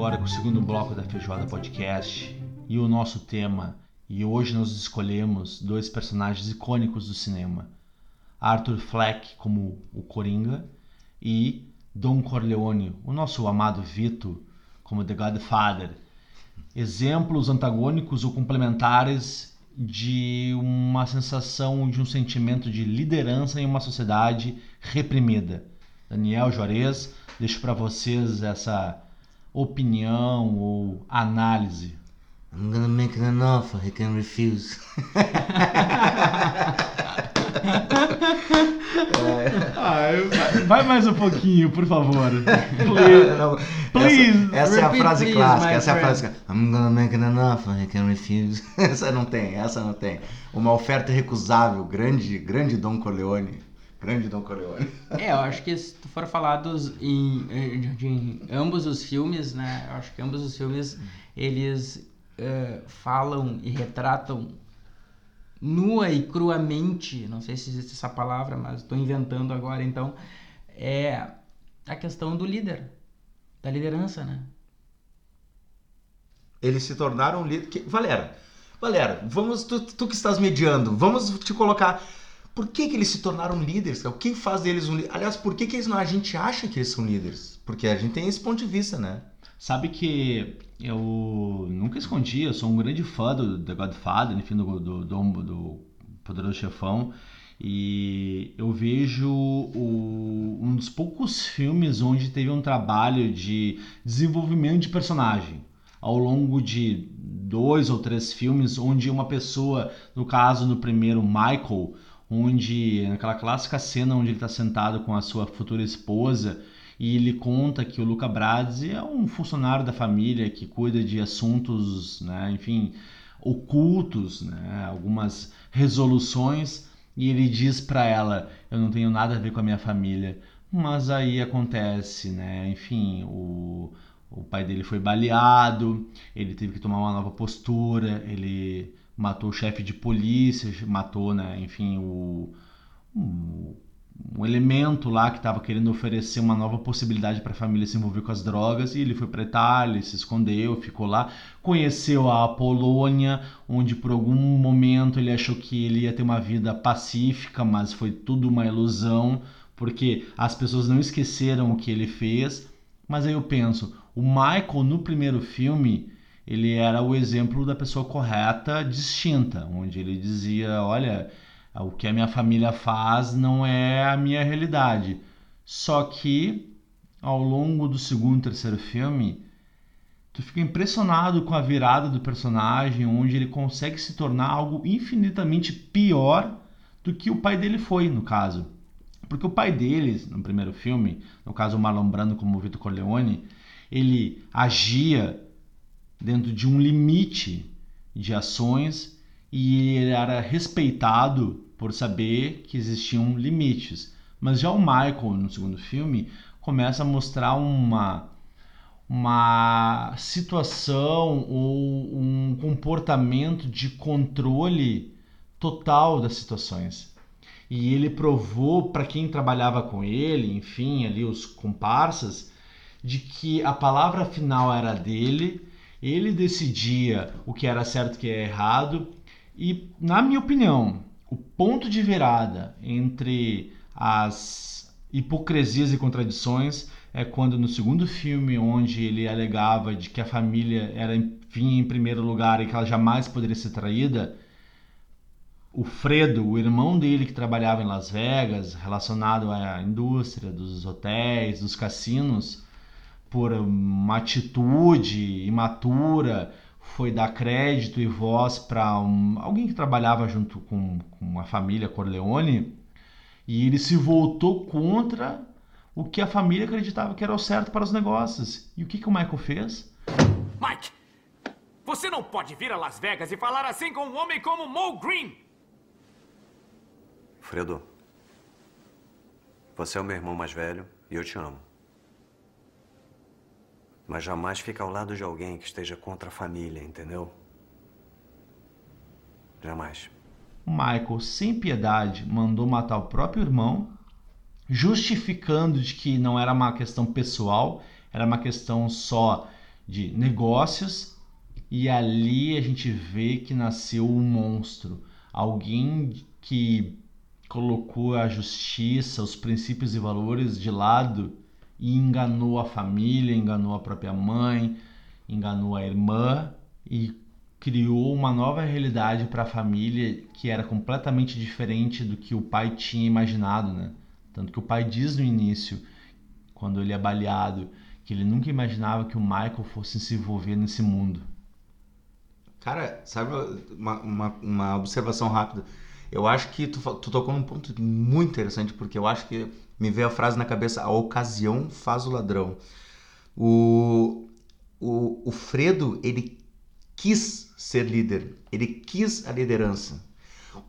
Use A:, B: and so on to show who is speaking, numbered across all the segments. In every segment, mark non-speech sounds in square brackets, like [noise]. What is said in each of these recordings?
A: agora com o segundo bloco da Feijoada Podcast e o nosso tema. E hoje nós escolhemos dois personagens icônicos do cinema: Arthur Fleck como o Coringa e Don Corleone, o nosso amado Vito, como The Godfather. Exemplos antagônicos ou complementares de uma sensação de um sentimento de liderança em uma sociedade reprimida. Daniel Juarez, deixo para vocês essa opinião ou análise.
B: I'm gonna make an offer he can refuse. [laughs]
A: ah, vai mais um pouquinho, por favor.
B: Please. please. Essa, essa é a frase please, clássica. Essa friend. é a frase clássica. I'm gonna make an offer he can refuse. [laughs] essa não tem, essa não tem. Uma oferta recusável. Grande, grande Dom Corleone. Grande Dom Corleone.
C: É, eu acho que se tu for falar dos, em, em, ambos os filmes, né? Eu acho que ambos os filmes, eles uh, falam e retratam nua e cruamente, não sei se existe essa palavra, mas estou inventando agora, então, é a questão do líder, da liderança, né?
B: Eles se tornaram líder. Valera, Valera, vamos, tu, tu que estás mediando, vamos te colocar por que, que eles se tornaram líderes? O que faz deles um líder? Aliás, por que, que eles não, a gente acha que eles são líderes? Porque a gente tem esse ponto de vista, né?
A: Sabe que eu nunca escondi, eu sou um grande fã do The Godfather, enfim, do, do, do, do Poderoso Chefão. E eu vejo o, um dos poucos filmes onde teve um trabalho de desenvolvimento de personagem. Ao longo de dois ou três filmes, onde uma pessoa, no caso no primeiro, Michael, onde naquela clássica cena onde ele está sentado com a sua futura esposa e ele conta que o Luca Brazzi é um funcionário da família que cuida de assuntos, né, enfim, ocultos, né, algumas resoluções e ele diz para ela: eu não tenho nada a ver com a minha família, mas aí acontece, né, enfim, o o pai dele foi baleado, ele teve que tomar uma nova postura, ele matou o chefe de polícia, matou, né, enfim, o, um, um elemento lá que estava querendo oferecer uma nova possibilidade para a família se envolver com as drogas e ele foi para Itália, se escondeu, ficou lá, conheceu a Polônia, onde por algum momento ele achou que ele ia ter uma vida pacífica, mas foi tudo uma ilusão, porque as pessoas não esqueceram o que ele fez. Mas aí eu penso, o Michael no primeiro filme ele era o exemplo da pessoa correta, distinta, onde ele dizia: olha, o que a minha família faz não é a minha realidade. Só que ao longo do segundo e terceiro filme, tu fica impressionado com a virada do personagem, onde ele consegue se tornar algo infinitamente pior do que o pai dele foi, no caso. Porque o pai dele, no primeiro filme, no caso o Marlon Brando como o Vitor Corleone, ele agia dentro de um limite de ações e ele era respeitado por saber que existiam limites. Mas já o Michael, no segundo filme, começa a mostrar uma, uma situação ou um comportamento de controle total das situações. E ele provou para quem trabalhava com ele, enfim, ali os comparsas, de que a palavra final era dele ele decidia o que era certo e o que era errado. E, na minha opinião, o ponto de virada entre as hipocrisias e contradições é quando no segundo filme, onde ele alegava de que a família era enfim em primeiro lugar e que ela jamais poderia ser traída, o Fredo, o irmão dele que trabalhava em Las Vegas, relacionado à indústria dos hotéis, dos cassinos, por uma atitude imatura, foi dar crédito e voz para um, alguém que trabalhava junto com, com a família Corleone e ele se voltou contra o que a família acreditava que era o certo para os negócios. E o que, que o Michael fez?
D: Mike, você não pode vir a Las Vegas e falar assim com um homem como Mo Green.
E: Fredo, você é o meu irmão mais velho e eu te amo. Mas jamais fica ao lado de alguém que esteja contra a família, entendeu? Jamais.
A: Michael, sem piedade, mandou matar o próprio irmão, justificando de que não era uma questão pessoal, era uma questão só de negócios e ali a gente vê que nasceu um monstro, alguém que colocou a justiça, os princípios e valores de lado e enganou a família, enganou a própria mãe, enganou a irmã e criou uma nova realidade para a família que era completamente diferente do que o pai tinha imaginado, né? Tanto que o pai diz no início, quando ele é baleado, que ele nunca imaginava que o Michael fosse se envolver nesse mundo.
B: Cara, sabe uma, uma, uma observação rápida? Eu acho que tu, tu tocou num ponto muito interessante, porque eu acho que me veio a frase na cabeça: a ocasião faz o ladrão. O, o, o Fredo, ele quis ser líder, ele quis a liderança.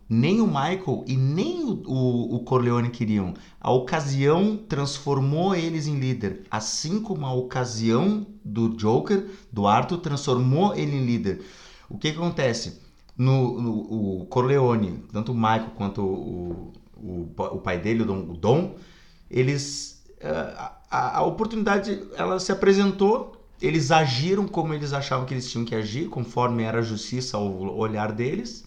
B: Nem o Michael e nem o, o, o, Corleone queriam. A ocasião transformou eles em líder, assim como a ocasião do Joker, do Arthur, transformou ele em líder. O que, que acontece? No, no, o Corleone, tanto o Michael quanto o, o, o pai dele, o Dom, o Dom eles eh, a, a oportunidade ela se apresentou eles agiram como eles achavam que eles tinham que agir, conforme era a justiça ao olhar deles.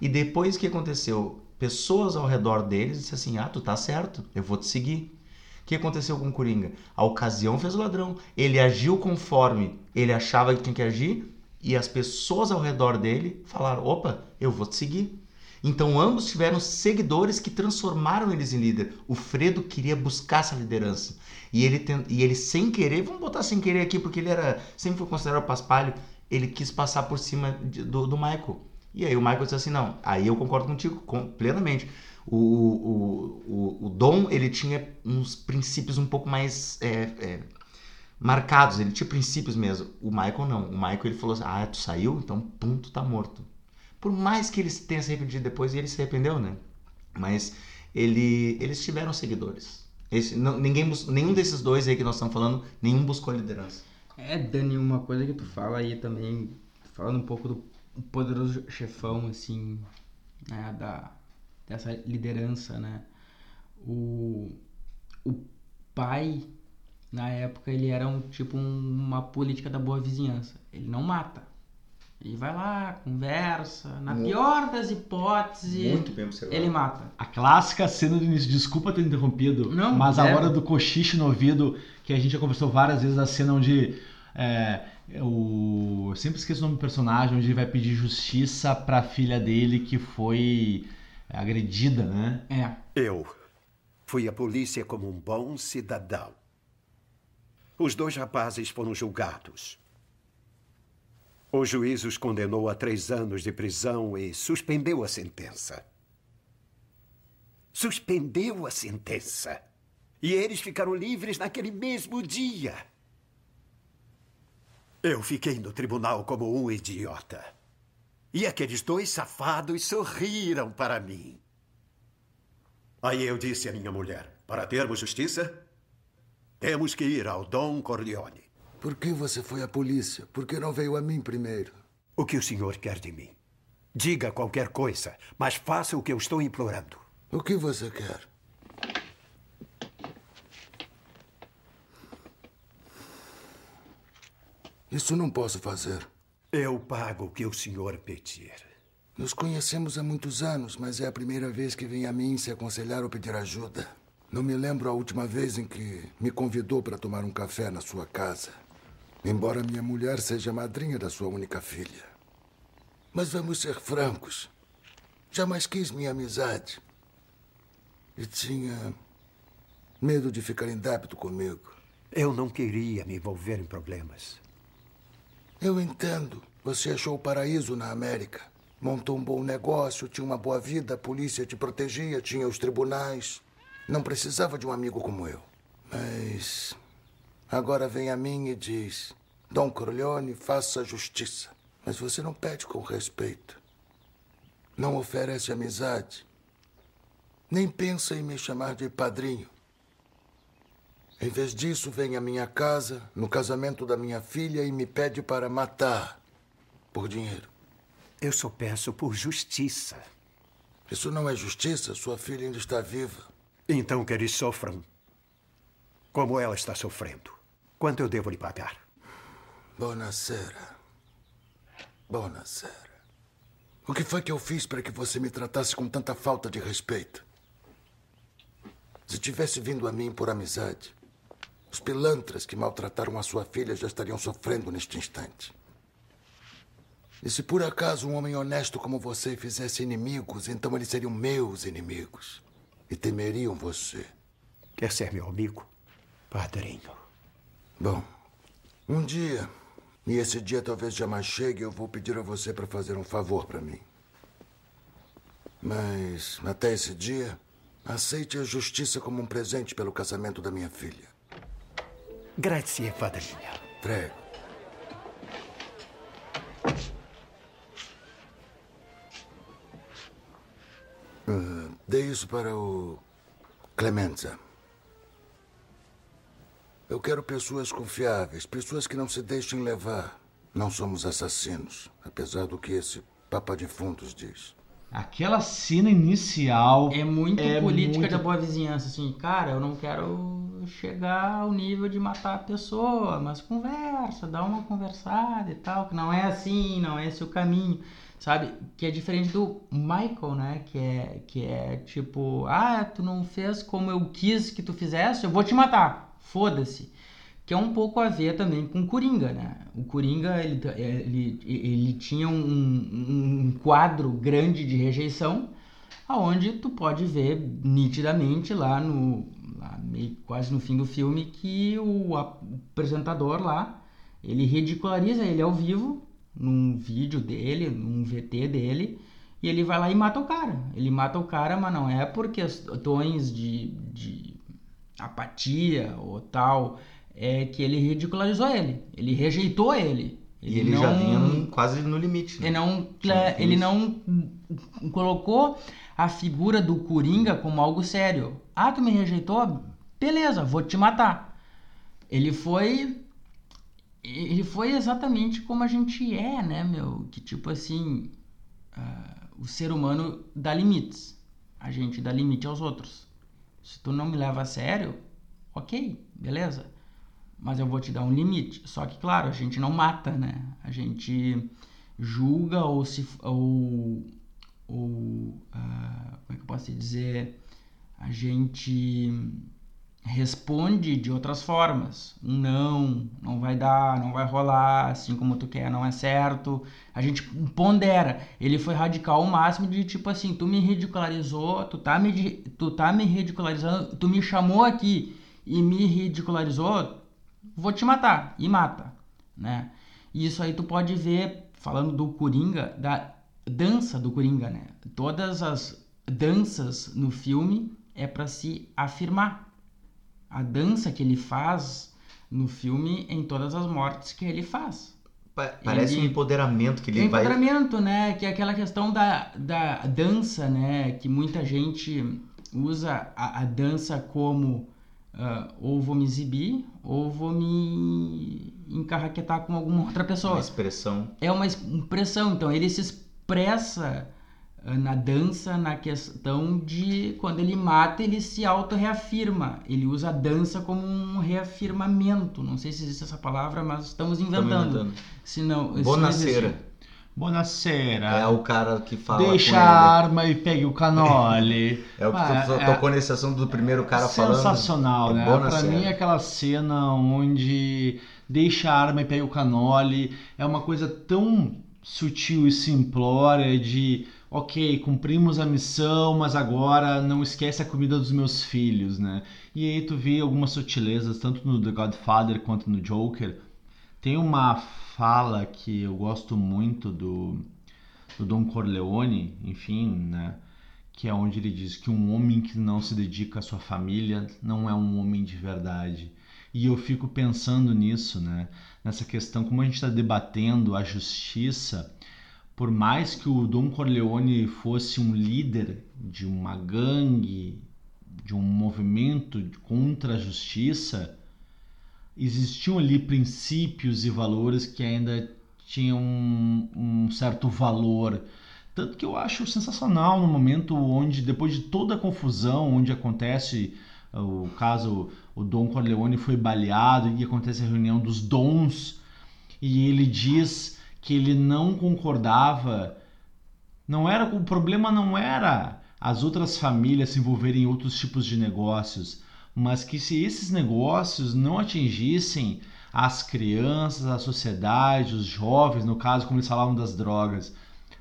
B: E depois o que aconteceu? Pessoas ao redor deles disseram assim: Ah, tu tá certo, eu vou te seguir. O que aconteceu com o Coringa? A ocasião fez o ladrão. Ele agiu conforme ele achava que tinha que agir, e as pessoas ao redor dele falaram: opa, eu vou te seguir. Então ambos tiveram seguidores que transformaram eles em líder. O Fredo queria buscar essa liderança. E ele, e ele sem querer, vamos botar sem querer aqui, porque ele era sempre foi considerado paspalho, ele quis passar por cima de, do, do Michael. E aí o Michael disse assim, não, aí eu concordo contigo com, plenamente. O, o, o, o, Dom, ele tinha uns princípios um pouco mais é, é, marcados, ele tinha princípios mesmo. O Michael não. O Michael, ele falou assim, ah, tu saiu? Então, tu tá morto. Por mais que ele tenha se arrependido depois, e ele se arrependeu, né? Mas ele, eles tiveram seguidores. Esse, não, ninguém, nenhum desses dois aí que nós estamos falando, nenhum buscou liderança.
C: É, Dani, uma coisa que tu fala aí também, falando um pouco do poderoso chefão, assim, né, da, dessa liderança, né? O, o pai, na época, ele era um tipo um, uma política da boa vizinhança. Ele não mata. Ele vai lá, conversa. Na muito, pior das hipóteses, muito bem ele mata.
A: A clássica cena do início, desculpa ter interrompido, Não, mas é. a hora do cochiche no ouvido, que a gente já conversou várias vezes, a cena onde é, o, eu sempre esqueço o nome do personagem, onde ele vai pedir justiça para a filha dele que foi agredida, né?
C: É.
F: Eu fui à polícia como um bom cidadão. Os dois rapazes foram julgados. O juiz os condenou a três anos de prisão e suspendeu a sentença. Suspendeu a sentença. E eles ficaram livres naquele mesmo dia. Eu fiquei no tribunal como um idiota. E aqueles dois safados sorriram para mim. Aí eu disse à minha mulher: para termos justiça, temos que ir ao Dom Corleone.
G: Por que você foi à polícia? Por que não veio a mim primeiro?
F: O que o senhor quer de mim? Diga qualquer coisa, mas faça o que eu estou implorando.
G: O que você quer? Isso não posso fazer.
F: Eu pago o que o senhor pedir.
G: Nos conhecemos há muitos anos, mas é a primeira vez que vem a mim se aconselhar ou pedir ajuda. Não me lembro a última vez em que me convidou para tomar um café na sua casa. Embora minha mulher seja madrinha da sua única filha. Mas vamos ser francos. Jamais quis minha amizade. E tinha medo de ficar em débito comigo.
F: Eu não queria me envolver em problemas.
G: Eu entendo. Você achou o paraíso na América. Montou um bom negócio, tinha uma boa vida, a polícia te protegia, tinha os tribunais. Não precisava de um amigo como eu. Mas Agora vem a mim e diz: Dom Corleone, faça justiça. Mas você não pede com respeito. Não oferece amizade. Nem pensa em me chamar de padrinho. Em vez disso, vem à minha casa, no casamento da minha filha, e me pede para matar por dinheiro.
F: Eu só peço por justiça.
G: Isso não é justiça. Sua filha ainda está viva.
F: Então que eles sofram como ela está sofrendo. Quanto eu devo lhe pagar?
G: Bonacera. Bonacera. O que foi que eu fiz para que você me tratasse com tanta falta de respeito? Se tivesse vindo a mim por amizade, os pilantras que maltrataram a sua filha já estariam sofrendo neste instante. E se por acaso um homem honesto como você fizesse inimigos, então eles seriam meus inimigos. E temeriam você.
F: Quer ser meu amigo, padrinho?
G: Bom, um dia, e esse dia talvez jamais chegue, eu vou pedir a você para fazer um favor para mim. Mas até esse dia, aceite a justiça como um presente pelo casamento da minha filha.
F: Grazie, padrinho.
G: Prego. Ah, dê isso para o Clemenza. Eu quero pessoas confiáveis, pessoas que não se deixem levar. Não somos assassinos, apesar do que esse Papa Defuntos diz.
A: Aquela cena inicial.
C: É muito
A: É
C: política
A: muito-
C: da boa vizinhança, assim, cara, eu não quero chegar ao nível de matar a pessoa, mas conversa, dá uma conversada e tal, que não é assim, não é esse o caminho, sabe? Que é diferente do Michael, né? Que é, que é tipo, ah, tu não fez como eu quis que tu fizesse, eu vou te matar, foda-se. Que é um pouco a ver também com o Coringa, né? O Coringa, ele, ele, ele tinha um, um quadro grande de rejeição, aonde tu pode ver nitidamente lá no lá meio, quase no fim do filme que o ap- apresentador lá ele ridiculariza ele ao vivo num vídeo dele, num VT dele e ele vai lá e mata o cara. Ele mata o cara, mas não é por questões de, de apatia ou tal, é que ele ridicularizou ele, ele rejeitou ele.
B: E ele já
C: não-
B: vinha num- quase no limite. né?
C: ele não, ele não colocou a figura do Coringa como algo sério. Ah, tu me rejeitou? Beleza, vou te matar. Ele foi. Ele foi exatamente como a gente é, né, meu? Que tipo assim. ah, o ser humano dá limites. A gente dá limite aos outros. Se tu não me leva a sério, ok, beleza. Mas eu vou te dar um limite. Só que, claro, a gente não mata, né? A gente julga ou se. ou. ou ah, como é que eu posso dizer? A gente responde de outras formas. Um não, não vai dar, não vai rolar, assim como tu quer, não é certo. A gente pondera. Ele foi radical ao máximo de tipo assim, tu me ridicularizou, tu tá me, tu tá me ridicularizando, tu me chamou aqui e me ridicularizou, vou te matar. E mata, né? Isso aí tu pode ver, falando do Coringa, da dança do Coringa, né? Todas as danças no filme é para se afirmar. A dança que ele faz no filme em todas as mortes que ele faz.
B: Pa- Parece
C: Ele-
B: um empoderamento que ele
C: Tem
B: vai.
C: empoderamento, né? Que é aquela questão da, da dança, né? Que muita gente usa a, a dança como ah, ou vou me exibir ou vou me encarraquetar com alguma outra
B: Uma
C: pessoa.
B: expressão.
C: É uma expressão, então ele se expressa na dança na questão de quando ele mata, ele se auto-reafirma. Ele usa a dança como um reafirmamento. Não sei se existe essa palavra, mas estamos
B: Estamos
C: inventando.
B: inventando.
C: Se não, se
B: Bonacera.
A: Buonasera.
B: É o cara que fala.
A: Deixa
B: com
A: a arma e pegue o canole. [laughs]
B: É o que
A: Ah, é-
B: tocou nesse assunto do primeiro cara falando.
A: Sensacional, né? Pra
B: Bonacera.
A: mim, aquela cena onde deixa a arma e pega o canole é uma coisa tão sutil e simplória de ok, cumprimos a missão, mas agora não esquece a comida dos meus filhos, né? E aí tu vê algumas sutilezas, tanto no The Godfather quanto no Joker. Tem uma fala que eu gosto muito do, do Don Corleone, enfim, né? que é onde ele diz que um homem que não se dedica à sua família não é um homem de verdade. E eu fico pensando nisso, né? Nessa questão, como a gente está debatendo a justiça, por mais que o Don Corleone fosse um líder de uma gangue, de um movimento contra a justiça, existiam ali princípios e valores que ainda tinham um, um certo valor. Tanto que eu acho sensacional no momento onde, depois de toda a confusão, onde acontece uh, o caso, o Dom Corleone foi baleado e acontece a reunião dos dons, e ele diz que ele não concordava. Não era o problema não era as outras famílias se envolverem em outros tipos de negócios, mas que se esses negócios não atingissem as crianças, a sociedade, os jovens, no caso, como eles falavam das drogas.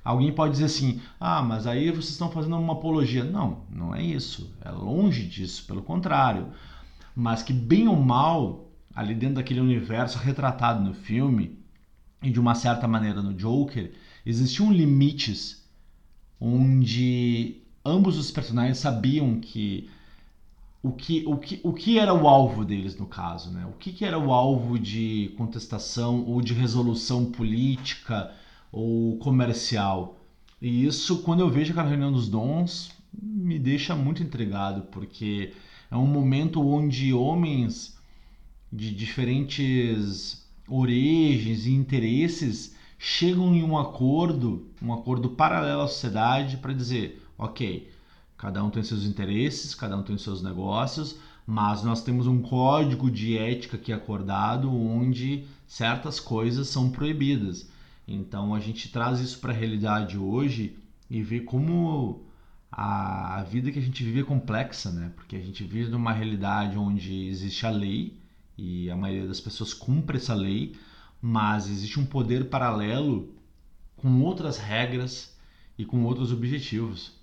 A: Alguém pode dizer assim: ah, mas aí vocês estão fazendo uma apologia. Não, não é isso. É longe disso, pelo contrário. Mas que, bem ou mal, ali dentro daquele universo retratado no filme, e de uma certa maneira no Joker, existiam limites onde ambos os personagens sabiam que o que, o que, o que era o alvo deles no caso, né? O que, que era o alvo de contestação ou de resolução política ou comercial. E isso, quando eu vejo aquela reunião dos dons, me deixa muito intrigado, porque é um momento onde homens de diferentes origens e interesses chegam em um acordo, um acordo paralelo à sociedade para dizer, ok, Cada um tem seus interesses, cada um tem seus negócios, mas nós temos um código de ética aqui acordado onde certas coisas são proibidas. Então a gente traz isso para a realidade hoje e vê como a, a, vida que a gente vive é complexa, né? Porque a gente vive numa realidade onde existe a lei e a maioria das pessoas cumpre essa lei, mas existe um poder paralelo com outras regras e com outros objetivos.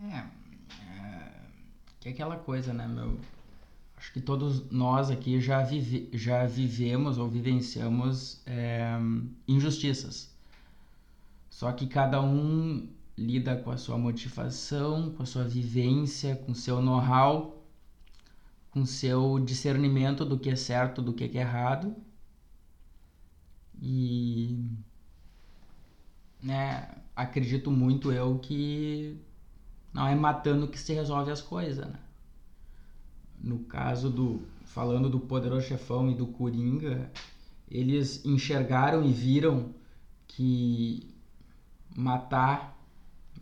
C: É, é, que é aquela coisa, né, meu? Acho que todos nós aqui já, vive, já vivemos ou vivenciamos é, injustiças. Só que cada um lida com a sua motivação, com a sua vivência, com o seu know-how, com o seu discernimento do que é certo, do que é errado. E né, acredito muito eu que não é matando que se resolve as coisas, né? No caso do falando do poderoso chefão e do Coringa, eles enxergaram e viram que matar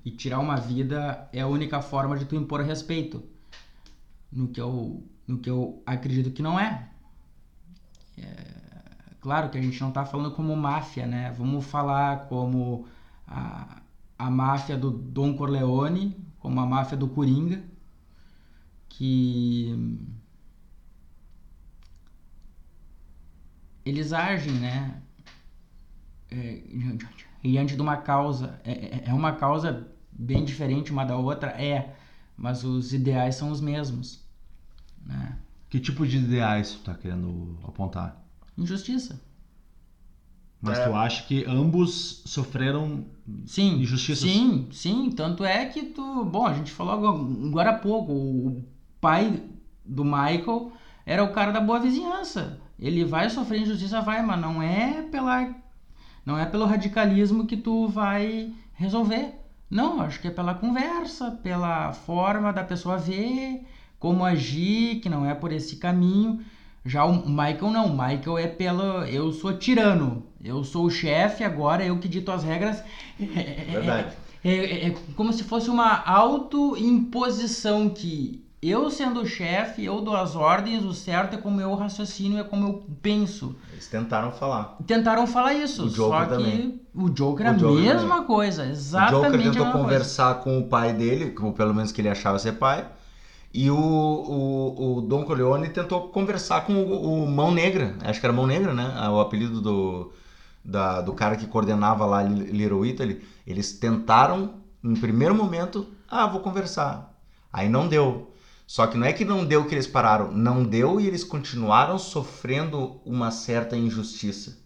C: e tirar uma vida é a única forma de tu impor respeito. No que eu, no que eu acredito que não é. é claro que a gente não está falando como máfia, né? Vamos falar como a, a máfia do Don Corleone, como a máfia do Coringa, que eles agem, né? É, diante de uma causa. É, é, é uma causa bem diferente uma da outra? É, mas os ideais são os mesmos. Né?
A: Que tipo de ideais tu está querendo apontar?
C: Injustiça.
A: Mas é. tu acha que ambos sofreram
C: sim,
A: injustiças?
C: Sim, sim. Tanto é que tu. Bom, a gente falou agora há pouco. O pai do Michael era o cara da boa vizinhança. Ele vai sofrer injustiça, vai, mas não é pela. Não é pelo radicalismo que tu vai resolver. Não, acho que é pela conversa, pela forma da pessoa ver, como agir, que não é por esse caminho. Já o Michael não, o Michael é pelo. Eu sou tirano, eu sou o chefe agora, eu que dito as regras.
B: Verdade. [laughs]
C: É, é, é como se fosse uma autoimposição que eu sendo o chefe, eu dou as ordens, o certo é como eu raciocínio, é como eu penso.
B: Eles tentaram falar.
C: Tentaram falar isso,
B: o Joker
C: só
B: também.
C: que o Joker é a mesma também. coisa, exatamente
B: O Joker tentou conversar coisa. com o pai dele, ou pelo menos que ele achava ser pai, e o, o, o Don Corleone tentou conversar com o, o, Mão Negra, acho que era Mão Negra, né? O apelido do, da, do cara que coordenava lá Little Italy. Eles tentaram, no primeiro momento, ah, vou conversar. Aí não deu. Só que não é que não deu que eles pararam, não deu e eles continuaram sofrendo uma certa injustiça.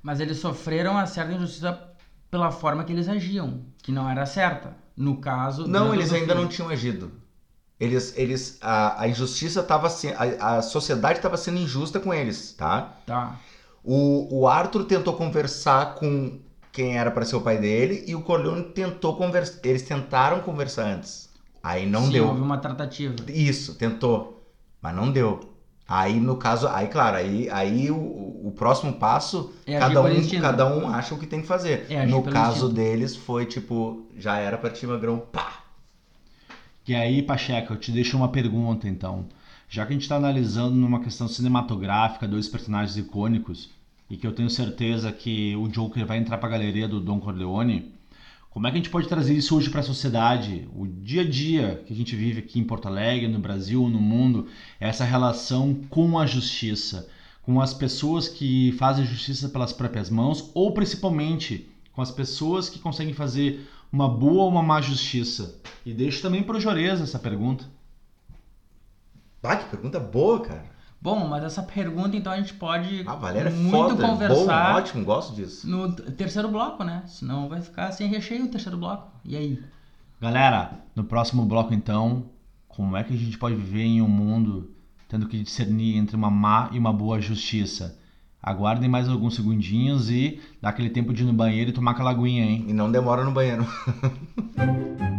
C: Mas eles sofreram uma certa injustiça pela forma que eles agiam, que não era certa. No caso.
B: Não, eles ainda filme. não tinham agido. Eles, eles, a, a injustiça estava a, a sociedade estava sendo injusta com eles, tá?
C: Tá.
B: O, o Arthur tentou conversar com quem era para ser o pai dele e o Corleone tentou conversar. Eles tentaram conversar antes. Aí não
C: Sim,
B: deu.
C: houve uma tratativa.
B: Isso, tentou, mas não deu. Aí no caso, aí claro, aí, aí o, o próximo passo, é cada um, cada um acha o que tem que fazer.
C: É
B: no caso instinto. deles foi tipo, já era para ti magrão, pá,
A: e aí, Pacheco, eu te deixo uma pergunta então. Já que a gente está analisando numa questão cinematográfica dois personagens icônicos, e que eu tenho certeza que o Joker vai entrar para a galeria do Don Corleone, como é que a gente pode trazer isso hoje para a sociedade? O dia a dia que a gente vive aqui em Porto Alegre, no Brasil, no mundo, essa relação com a justiça, com as pessoas que fazem justiça pelas próprias mãos, ou principalmente com as pessoas que conseguem fazer uma boa ou uma má justiça. E deixo também para o Joreza essa pergunta.
B: Ah, que pergunta boa, cara.
C: Bom, mas essa pergunta então a gente pode
B: Ah, Valéria é
C: muito
B: foda.
C: conversar
B: Bom, ótimo, gosto disso.
C: no terceiro bloco, né? Senão vai ficar sem recheio o terceiro bloco. E aí?
A: Galera, no próximo bloco então, como é que a gente pode viver em um mundo tendo que discernir entre uma má e uma boa justiça? Aguardem mais alguns segundinhos e dá aquele tempo de ir no banheiro e tomar aquela aguinha, hein?
B: E não demora no banheiro. [laughs]